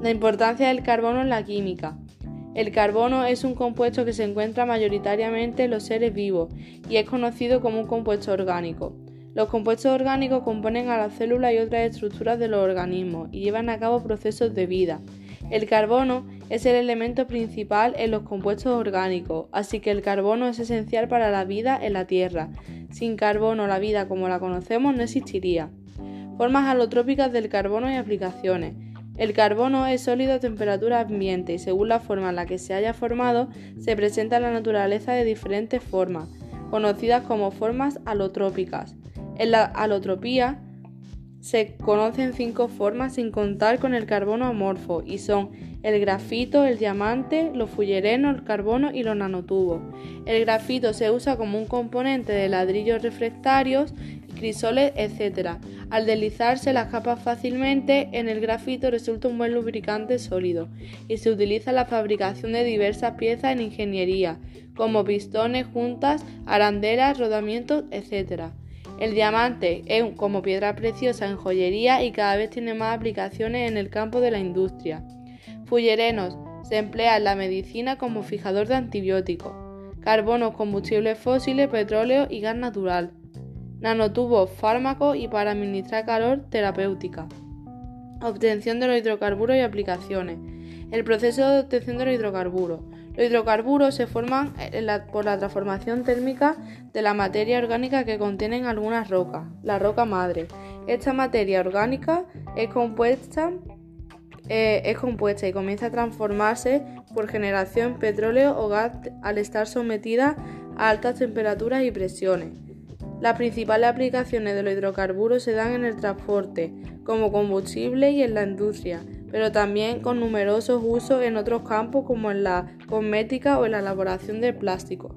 La importancia del carbono en la química. El carbono es un compuesto que se encuentra mayoritariamente en los seres vivos y es conocido como un compuesto orgánico. Los compuestos orgánicos componen a las células y otras estructuras de los organismos y llevan a cabo procesos de vida. El carbono es el elemento principal en los compuestos orgánicos, así que el carbono es esencial para la vida en la Tierra. Sin carbono la vida como la conocemos no existiría. Formas alotrópicas del carbono y aplicaciones. El carbono es sólido a temperatura ambiente y según la forma en la que se haya formado, se presenta en la naturaleza de diferentes formas, conocidas como formas alotrópicas. En la alotropía se conocen cinco formas sin contar con el carbono amorfo y son el grafito, el diamante, los fullerenos, el carbono y los nanotubos. El grafito se usa como un componente de ladrillos refractarios, crisoles, etc. Al deslizarse las capas fácilmente, en el grafito resulta un buen lubricante sólido y se utiliza en la fabricación de diversas piezas en ingeniería, como pistones, juntas, arandelas, rodamientos, etc. El diamante es como piedra preciosa en joyería y cada vez tiene más aplicaciones en el campo de la industria. Fullerenos se emplea en la medicina como fijador de antibióticos. Carbono, combustibles fósiles, petróleo y gas natural. Nanotubos, fármacos y para administrar calor terapéutica. Obtención de los hidrocarburos y aplicaciones. El proceso de obtención de los hidrocarburos. Los hidrocarburos se forman por la transformación térmica de la materia orgánica que contienen algunas rocas, la roca madre. Esta materia orgánica es compuesta, eh, es compuesta y comienza a transformarse por generación en petróleo o gas al estar sometida a altas temperaturas y presiones. Las principales aplicaciones de los hidrocarburos se dan en el transporte, como combustible y en la industria pero también con numerosos usos en otros campos como en la cosmética o en la elaboración de plástico.